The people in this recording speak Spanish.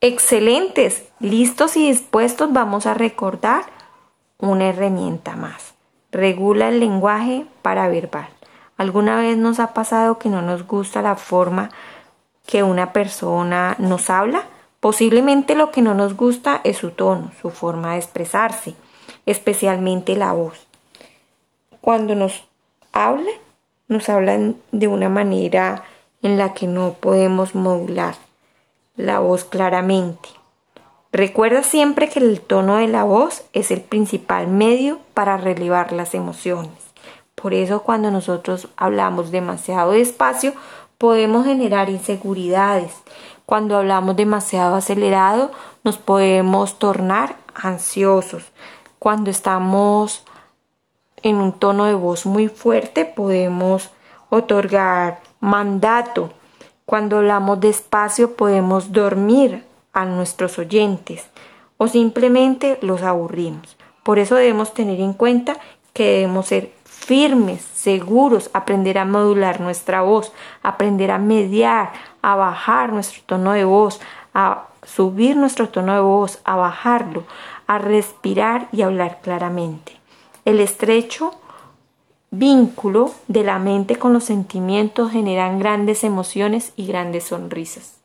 Excelentes, listos y dispuestos, vamos a recordar una herramienta más. Regula el lenguaje paraverbal. ¿Alguna vez nos ha pasado que no nos gusta la forma que una persona nos habla? Posiblemente lo que no nos gusta es su tono, su forma de expresarse, especialmente la voz. Cuando nos habla, nos hablan de una manera en la que no podemos modular la voz claramente. Recuerda siempre que el tono de la voz es el principal medio para relevar las emociones. Por eso cuando nosotros hablamos demasiado despacio podemos generar inseguridades. Cuando hablamos demasiado acelerado nos podemos tornar ansiosos. Cuando estamos en un tono de voz muy fuerte podemos otorgar mandato. Cuando hablamos despacio podemos dormir a nuestros oyentes o simplemente los aburrimos. Por eso debemos tener en cuenta que debemos ser firmes, seguros, aprender a modular nuestra voz, aprender a mediar, a bajar nuestro tono de voz, a subir nuestro tono de voz, a bajarlo, a respirar y hablar claramente. El estrecho vínculo de la mente con los sentimientos generan grandes emociones y grandes sonrisas.